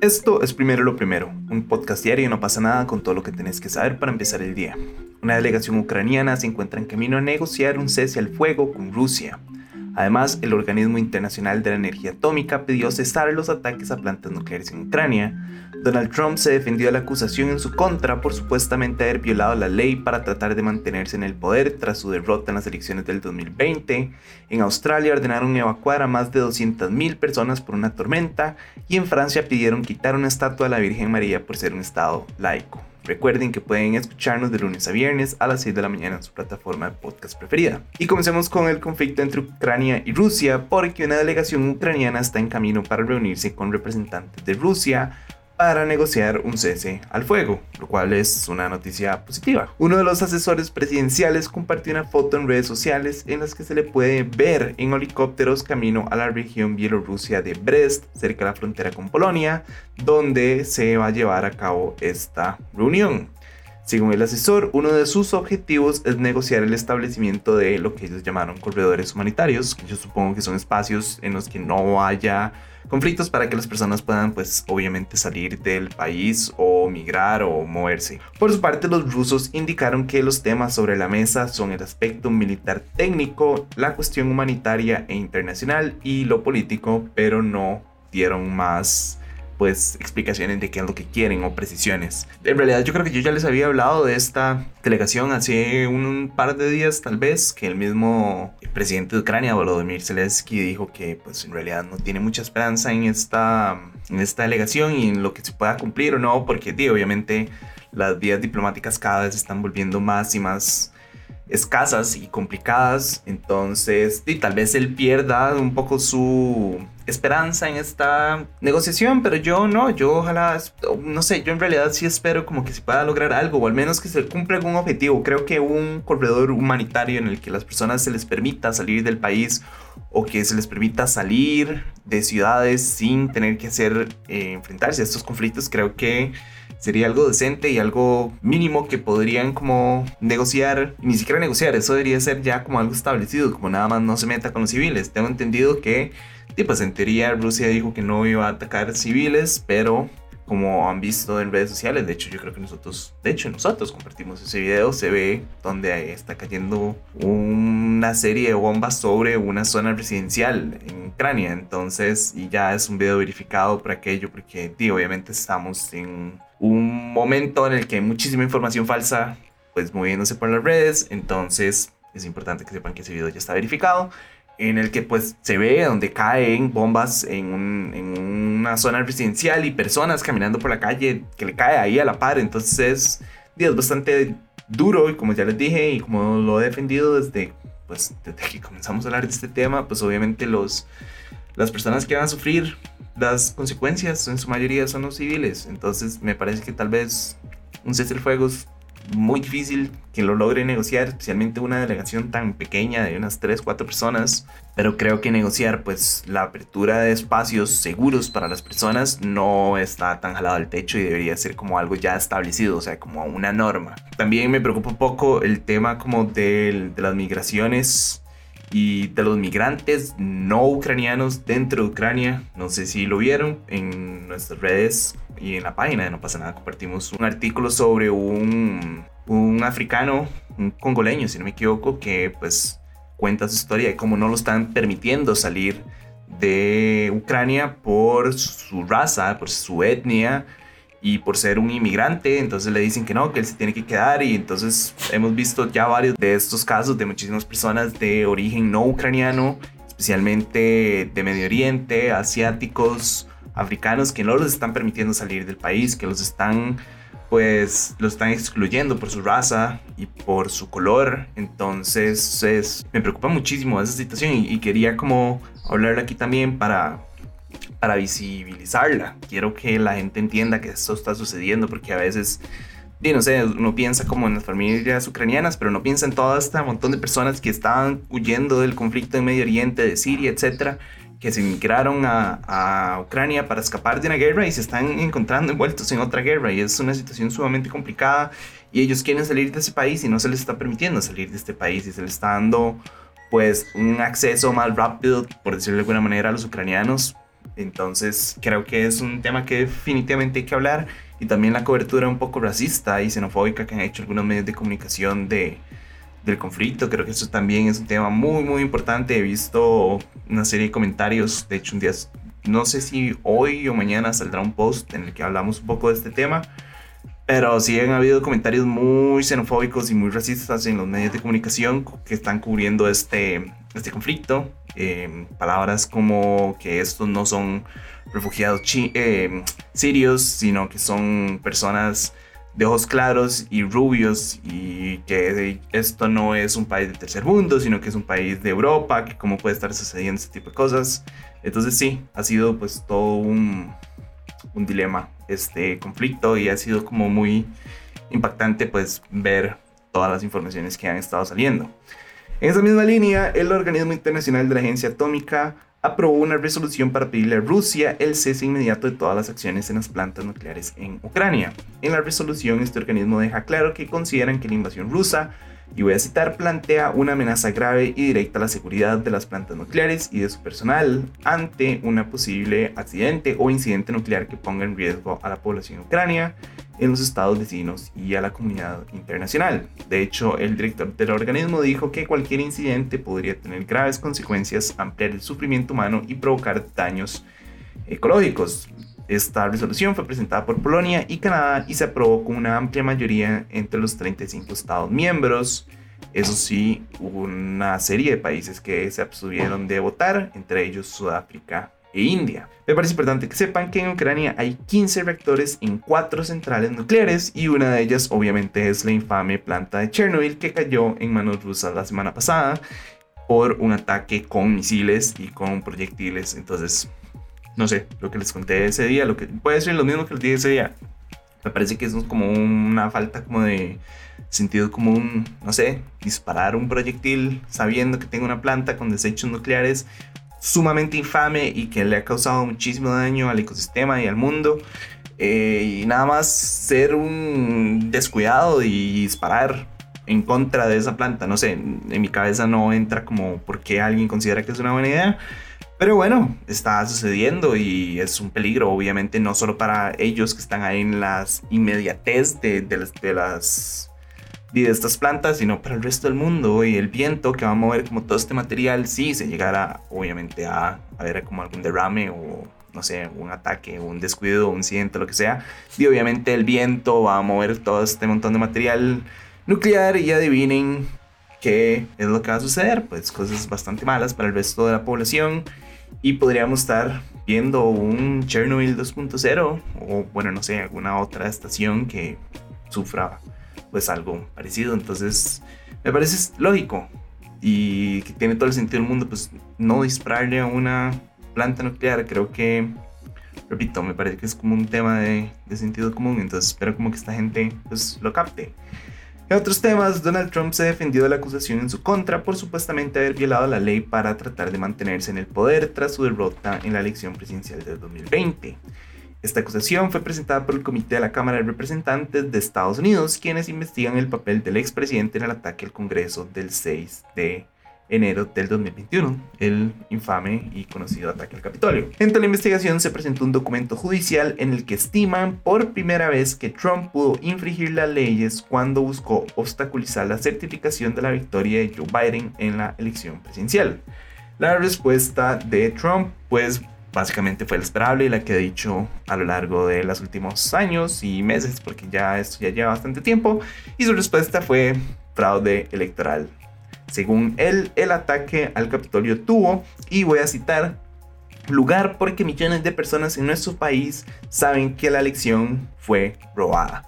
Esto es Primero lo Primero, un podcast diario y no pasa nada con todo lo que tenés que saber para empezar el día. Una delegación ucraniana se encuentra en camino a negociar un cese al fuego con Rusia. Además, el Organismo Internacional de la Energía Atómica pidió cesar los ataques a plantas nucleares en Ucrania. Donald Trump se defendió de la acusación en su contra por supuestamente haber violado la ley para tratar de mantenerse en el poder tras su derrota en las elecciones del 2020. En Australia ordenaron evacuar a más de 200.000 personas por una tormenta y en Francia pidieron quitar una estatua de la Virgen María por ser un estado laico. Recuerden que pueden escucharnos de lunes a viernes a las 6 de la mañana en su plataforma de podcast preferida. Y comencemos con el conflicto entre Ucrania y Rusia, porque una delegación ucraniana está en camino para reunirse con representantes de Rusia para negociar un cese al fuego, lo cual es una noticia positiva. Uno de los asesores presidenciales compartió una foto en redes sociales en las que se le puede ver en helicópteros camino a la región bielorrusia de Brest, cerca de la frontera con Polonia, donde se va a llevar a cabo esta reunión. Según el asesor, uno de sus objetivos es negociar el establecimiento de lo que ellos llamaron corredores humanitarios, que yo supongo que son espacios en los que no haya conflictos para que las personas puedan pues obviamente salir del país o migrar o moverse. Por su parte los rusos indicaron que los temas sobre la mesa son el aspecto militar técnico, la cuestión humanitaria e internacional y lo político, pero no dieron más pues explicaciones de qué es lo que quieren o precisiones. En realidad yo creo que yo ya les había hablado de esta delegación hace un par de días tal vez, que el mismo presidente de Ucrania, Volodymyr Zelensky, dijo que pues en realidad no tiene mucha esperanza en esta, en esta delegación y en lo que se pueda cumplir o no, porque obviamente las vías diplomáticas cada vez están volviendo más y más escasas y complicadas. Entonces, y tal vez él pierda un poco su esperanza en esta negociación, pero yo no, yo ojalá, no sé, yo en realidad sí espero como que se pueda lograr algo, o al menos que se cumpla algún objetivo. Creo que un corredor humanitario en el que las personas se les permita salir del país o que se les permita salir de ciudades sin tener que hacer, eh, enfrentarse a estos conflictos, creo que sería algo decente y algo mínimo que podrían como negociar, ni siquiera negociar, eso debería ser ya como algo establecido, como nada más no se meta con los civiles. Tengo entendido que, pues en teoría Rusia dijo que no iba a atacar civiles, pero como han visto en redes sociales, de hecho yo creo que nosotros, de hecho nosotros compartimos ese video, se ve donde está cayendo una serie de bombas sobre una zona residencial en Ucrania, entonces, y ya es un video verificado por aquello, porque obviamente estamos en un momento en el que hay muchísima información falsa pues moviéndose por las redes, entonces es importante que sepan que ese video ya está verificado, en el que pues se ve donde caen bombas en, una zona residencial y personas caminando por la calle que le cae ahí a la par, entonces es bastante duro y como ya les dije y como lo he defendido desde pues desde que comenzamos a hablar de este tema, pues obviamente los las personas que van a sufrir las consecuencias en su mayoría son los civiles. Entonces me parece que tal vez un cese del fuego es muy difícil que lo logre negociar, especialmente una delegación tan pequeña de unas 3, 4 personas. Pero creo que negociar pues la apertura de espacios seguros para las personas no está tan jalado al techo y debería ser como algo ya establecido, o sea, como una norma. También me preocupa un poco el tema como de, de las migraciones y de los migrantes no ucranianos dentro de Ucrania. No sé si lo vieron en nuestras redes y en la página de No pasa nada. Compartimos un artículo sobre un, un africano, un congoleño, si no me equivoco, que pues cuenta su historia y cómo no lo están permitiendo salir de Ucrania por su raza, por su etnia y por ser un inmigrante, entonces le dicen que no, que él se tiene que quedar y entonces hemos visto ya varios de estos casos de muchísimas personas de origen no ucraniano, especialmente de Medio Oriente, asiáticos, africanos, que no los están permitiendo salir del país, que los están pues los están excluyendo por su raza y por su color. Entonces me preocupa muchísimo esa situación y, quería como hablar aquí también para para visibilizarla. Quiero que la gente entienda que esto está sucediendo porque a veces, no sé, uno piensa como en las familias ucranianas, pero no piensa en todo este montón de personas que estaban huyendo del conflicto en Medio Oriente, de Siria, etcétera, que se emigraron a, a, Ucrania para escapar de una guerra y se están encontrando envueltos en otra guerra. Y es una situación sumamente complicada. Y ellos quieren salir de ese país y no se les está permitiendo salir de este país. Y se les está dando pues un acceso más rápido, por decirlo de alguna manera, a los ucranianos Entonces creo que es un tema que definitivamente hay que hablar y también la cobertura un poco racista y xenofóbica que han hecho algunos medios de comunicación de, del conflicto. Creo que eso también es un tema muy, muy importante. He visto una serie de comentarios, de hecho un día, no sé si hoy o mañana saldrá un post en el que hablamos un poco de este tema. Pero sí han habido comentarios muy xenofóbicos y muy racistas en los medios de comunicación que están cubriendo este, este conflicto. Em, palabras como que estos no son refugiados em, sirios, sino que son personas de ojos claros y rubios y que esto no es un país de tercer mundo, sino que es un país de Europa, que cómo puede estar sucediendo este tipo de cosas. Entonces sí, ha sido pues todo un, un dilema este conflicto y ha sido como muy impactante pues ver todas las informaciones que han estado saliendo. En esa misma línea, el organismo internacional de la Agencia Atómica aprobó una resolución para pedirle a Rusia el cese inmediato de todas las acciones en las plantas nucleares en Ucrania. En la resolución, este organismo deja claro que consideran que la invasión rusa y voy a citar, plantea una amenaza grave y directa a la seguridad de las plantas nucleares y de su personal ante un posible accidente o incidente nuclear que ponga en riesgo a la población ucrania, en los estados vecinos y a la comunidad internacional. De hecho, el director del organismo dijo que cualquier incidente podría tener graves consecuencias, ampliar el sufrimiento humano y provocar daños ecológicos. Esta resolución fue presentada por Polonia y Canadá y se aprobó con una amplia mayoría entre los 35 Estados miembros. Eso sí, hubo una serie de países que se abstuvieron de votar, entre ellos Sudáfrica e India. Me parece importante que sepan que en Ucrania hay 15 reactores en 4 centrales nucleares y una de ellas obviamente es la infame planta de Chernobyl que cayó en manos rusas la semana pasada por un ataque con misiles y con proyectiles. Entonces, no sé, lo que les conté ese día, lo que puede ser lo mismo que les dije ese día. Me parece que es como una falta como de sentido común, no sé, disparar un proyectil sabiendo que tengo una planta con desechos nucleares sumamente infame y que le ha causado muchísimo daño al ecosistema y al mundo. Eh, y nada más ser un descuidado y disparar en contra de esa planta. No sé, en mi cabeza no entra como por qué alguien considera que es una buena idea. Pero bueno, está sucediendo y es un peligro, obviamente, no solo para ellos que están ahí en las inmediatez de, de las de estas plantas, sino para el resto del mundo. Y el viento que va a mover como todo este material, si se llegara obviamente a, ver como algún derrame o no sé, un ataque, un descuido, un incidente, lo que sea, y obviamente el viento va a mover todo este montón de material nuclear y adivinen qué es lo que va a suceder, pues cosas bastante malas para el resto de la población. Y podríamos estar viendo un Chernobyl 2.0 o bueno, no sé, alguna otra estación que sufra pues algo parecido. Entonces, me parece lógico y que tiene todo el sentido del mundo pues no dispararle a una planta nuclear. Creo que, repito, me parece que es como un tema de, de sentido común. Entonces, espero como que esta gente pues lo capte. En otros temas, Donald Trump se defendió de la acusación en su contra por supuestamente haber violado la ley para tratar de mantenerse en el poder tras su derrota en la elección presidencial del 2020. Esta acusación fue presentada por el Comité de la Cámara de Representantes de Estados Unidos, quienes investigan el papel del expresidente en el ataque al Congreso del 6 de enero del 2021, el infame y conocido ataque al Capitolio. En la investigación se presentó un documento judicial en el que estiman por primera vez que Trump pudo infringir las leyes cuando buscó obstaculizar la certificación de la victoria de Joe Biden en la elección presidencial. La respuesta de Trump, pues básicamente fue la esperable y la que he dicho a lo largo de los últimos años y meses, porque ya esto ya lleva bastante tiempo, y su respuesta fue fraude electoral. Según él, el ataque al Capitolio tuvo, y voy a citar, lugar porque millones de personas en nuestro país saben que la elección fue robada.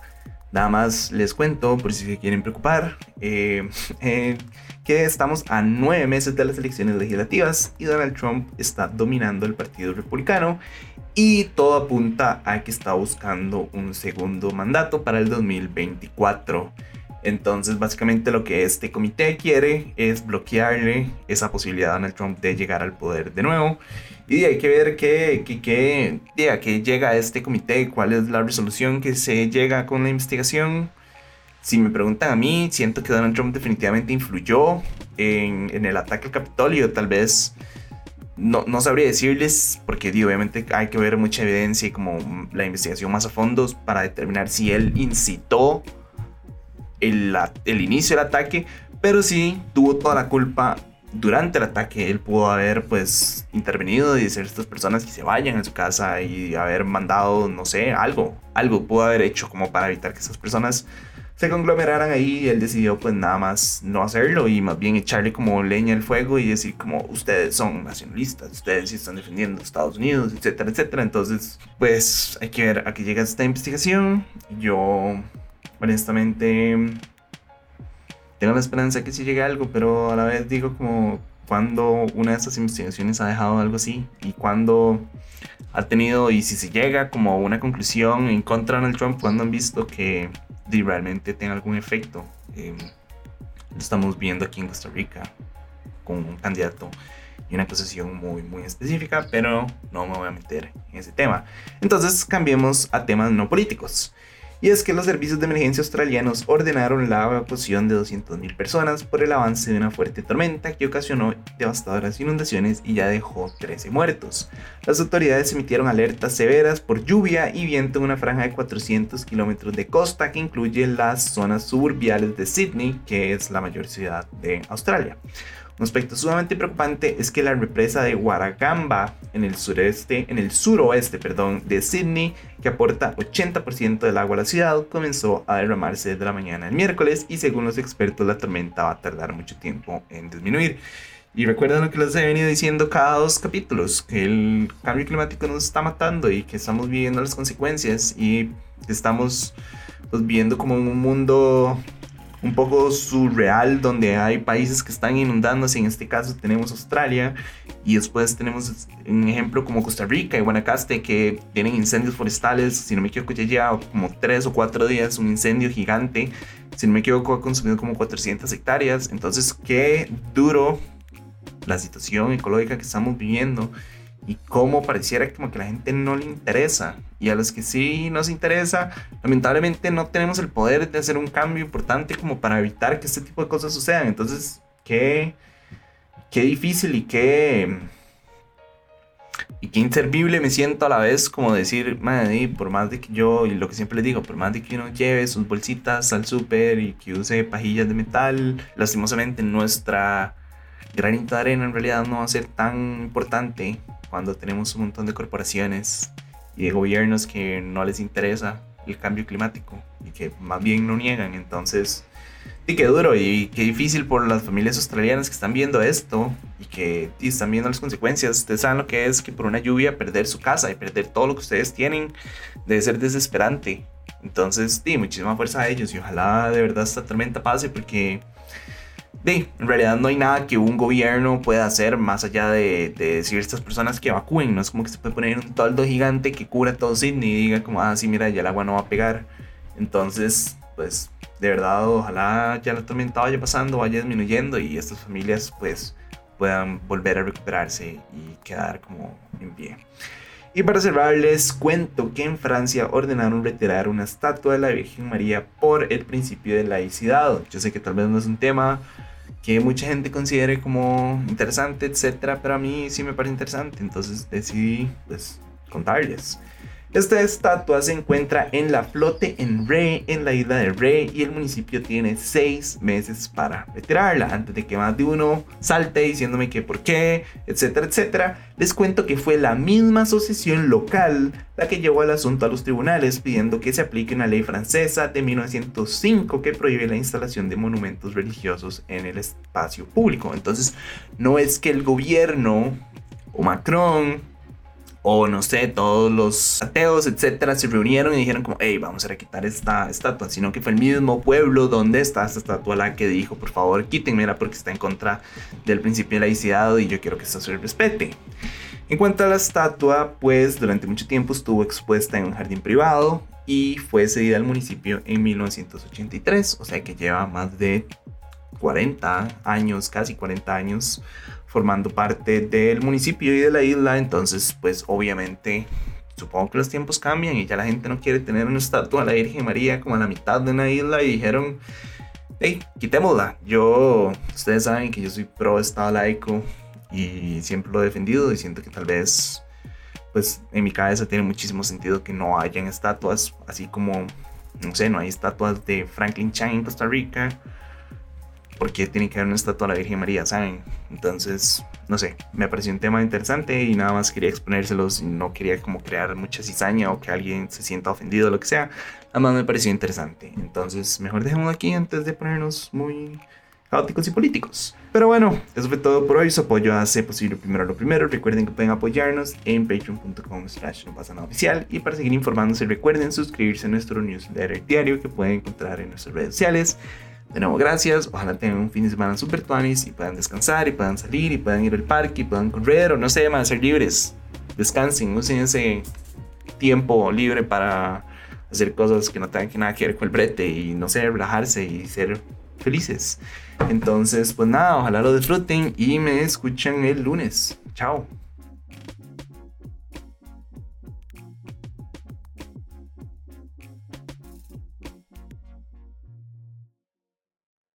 Nada más les cuento, por si se quieren preocupar, eh, eh, que estamos a nueve meses de las elecciones legislativas y Donald Trump está dominando el Partido Republicano y todo apunta a que está buscando un segundo mandato para el 2024. Entonces, básicamente lo que este comité quiere es bloquearle esa posibilidad a Donald Trump de llegar al poder de nuevo. Y hay que ver qué, qué, qué, qué llega a este comité, cuál es la resolución que se llega con la investigación. Si me preguntan a mí, siento que Donald Trump definitivamente influyó en, el ataque al Capitolio. Tal vez no, no sabría decirles, porque obviamente hay que ver mucha evidencia y como la investigación más a fondo para determinar si él incitó el, el inicio del ataque, pero sí tuvo toda la culpa durante el ataque. Él pudo haber pues intervenido y decir a estas personas que se vayan a su casa y haber mandado, no sé, algo, algo pudo haber hecho como para evitar que esas personas se conglomeraran ahí él decidió pues nada más no hacerlo y más bien echarle como leña al fuego y decir como ustedes son nacionalistas, ustedes sí están defendiendo a Estados Unidos, etcétera, etcétera. Entonces pues hay que ver a qué llega esta investigación. Yo honestamente tengo la esperanza que sí llegue algo, pero a la vez digo como cuando una de estas investigaciones ha dejado algo así y cuando ha tenido y si se llega como una conclusión en contra de Donald Trump, cuando han visto que realmente tenga algún efecto. Eh, lo estamos viendo aquí en Costa Rica con un candidato y una acusación muy, muy específica, pero no me voy a meter en ese tema. Entonces cambiemos a temas no políticos y es que los servicios de emergencia australianos ordenaron la evacuación de 200.000 personas por el avance de una fuerte tormenta que ocasionó devastadoras inundaciones y ya dejó 13 muertos. Las autoridades emitieron alertas severas por lluvia y viento en una franja de 400 kilómetros de costa que incluye las zonas suburbiales de Sydney, que es la mayor ciudad de Australia. Un aspecto sumamente preocupante es que la represa de Warragamba en el sureste, en el suroeste, perdón, de Sydney, que aporta 80% del agua a la ciudad, comenzó a derramarse desde la mañana del miércoles y según los expertos la tormenta va a tardar mucho tiempo en disminuir. Y recuerden lo que les he venido diciendo cada dos capítulos, que el cambio climático nos está matando y que estamos viviendo las consecuencias y estamos pues, viendo como un mundo un poco surreal donde hay países que están inundándose, en este caso tenemos Australia y después tenemos un ejemplo como Costa Rica y Guanacaste que tienen incendios forestales, si no me equivoco ya lleva como tres o cuatro días un incendio gigante, si no me equivoco ha consumido como 400 hectáreas, entonces qué duro la situación ecológica que estamos viviendo y cómo pareciera como que la gente no le interesa. Y a los que sí nos interesa, lamentablemente no tenemos el poder de hacer un cambio importante como para evitar que este tipo de cosas sucedan. Entonces, qué, qué difícil y qué, y qué inservible me siento a la vez como decir, madre, por más de que yo, y lo que siempre les digo, por más de que uno lleve sus bolsitas al súper y que use pajillas de metal, lastimosamente nuestra granito de arena en realidad no va a ser tan importante cuando tenemos un montón de corporaciones y de gobiernos que no les interesa el cambio climático y que más bien lo niegan. Entonces, sí, qué duro y qué difícil por las familias australianas que están viendo esto y que están viendo las consecuencias. Ustedes saben lo que es que por una lluvia perder su casa y perder todo lo que ustedes tienen debe ser desesperante. Entonces, sí, muchísima fuerza a ellos y ojalá de verdad esta tormenta pase porque en realidad no hay nada que un gobierno pueda hacer más allá de, decir a estas personas que evacúen. No es como que se puede poner un toldo gigante que cubra todo Sydney y diga como, ah, sí, mira, ya el agua no va a pegar. Entonces, pues, de verdad, ojalá ya la tormenta vaya pasando, vaya disminuyendo y estas familias, pues, puedan volver a recuperarse y quedar como en pie. Y para cerrar, cuento que en Francia ordenaron retirar una estatua de la Virgen María por el principio de laicidad. Yo sé que tal vez no es un tema que mucha gente considere como interesante, etcétera, pero a mí sí me parece interesante, entonces decidí pues contarles. Esta estatua se encuentra en la flote en Rey, en la isla de Rey, y el municipio tiene seis meses para retirarla. Antes de que más de uno salte diciéndome que por qué, etcétera, etcétera, les cuento que fue la misma asociación local la que llevó el asunto a los tribunales pidiendo que se aplique una ley francesa de 1905 que prohíbe la instalación de monumentos religiosos en el espacio público. Entonces, no es que el gobierno o Macron o no sé, todos los ateos, etcétera, se reunieron y dijeron como, hey, vamos a quitar esta estatua, sino que fue el mismo pueblo donde está esta estatua la que dijo, por favor, quítenmela porque está en contra del principio de laicidad y yo quiero que esto se respete. En cuanto a la estatua, pues durante mucho tiempo estuvo expuesta en un jardín privado y fue cedida al municipio en 1983, o sea que lleva más de 40 años, casi 40 años formando parte del municipio y de la isla, entonces pues obviamente supongo que los tiempos cambian y ya la gente no quiere tener una estatua de la Virgen María como a la mitad de una isla y dijeron, hey, quitémosla. Yo, ustedes saben que yo soy pro Estado laico y siempre lo he defendido y siento que tal vez, pues en mi cabeza tiene muchísimo sentido que no hayan estatuas, así como, no sé, no hay estatuas de Franklin Chang en Costa Rica, porque tiene que haber una estatua de la Virgen María, ¿saben? Entonces, no sé, me pareció un tema interesante y nada más quería exponérselos y no quería como crear mucha cizaña o que alguien se sienta ofendido o lo que sea. Nada más me pareció interesante. Entonces, mejor dejémoslo aquí antes de ponernos muy caóticos y políticos. Pero bueno, eso fue todo por hoy. Su apoyo hace posible primero lo primero. Recuerden que pueden apoyarnos en patreon.com slash no pasa nada oficial. Y para seguir informándose, recuerden suscribirse a nuestro newsletter diario que pueden encontrar en nuestras redes sociales. De nuevo, gracias. Ojalá tengan un fin de semana super tuanis y puedan descansar y puedan salir y puedan ir al parque y puedan correr o no sé, a ser libres. Descansen, usen ese tiempo libre para hacer cosas que no tengan que nada que ver con el brete y no sé, relajarse y ser felices. Entonces, pues nada, ojalá lo disfruten y me escuchan el lunes. Chao.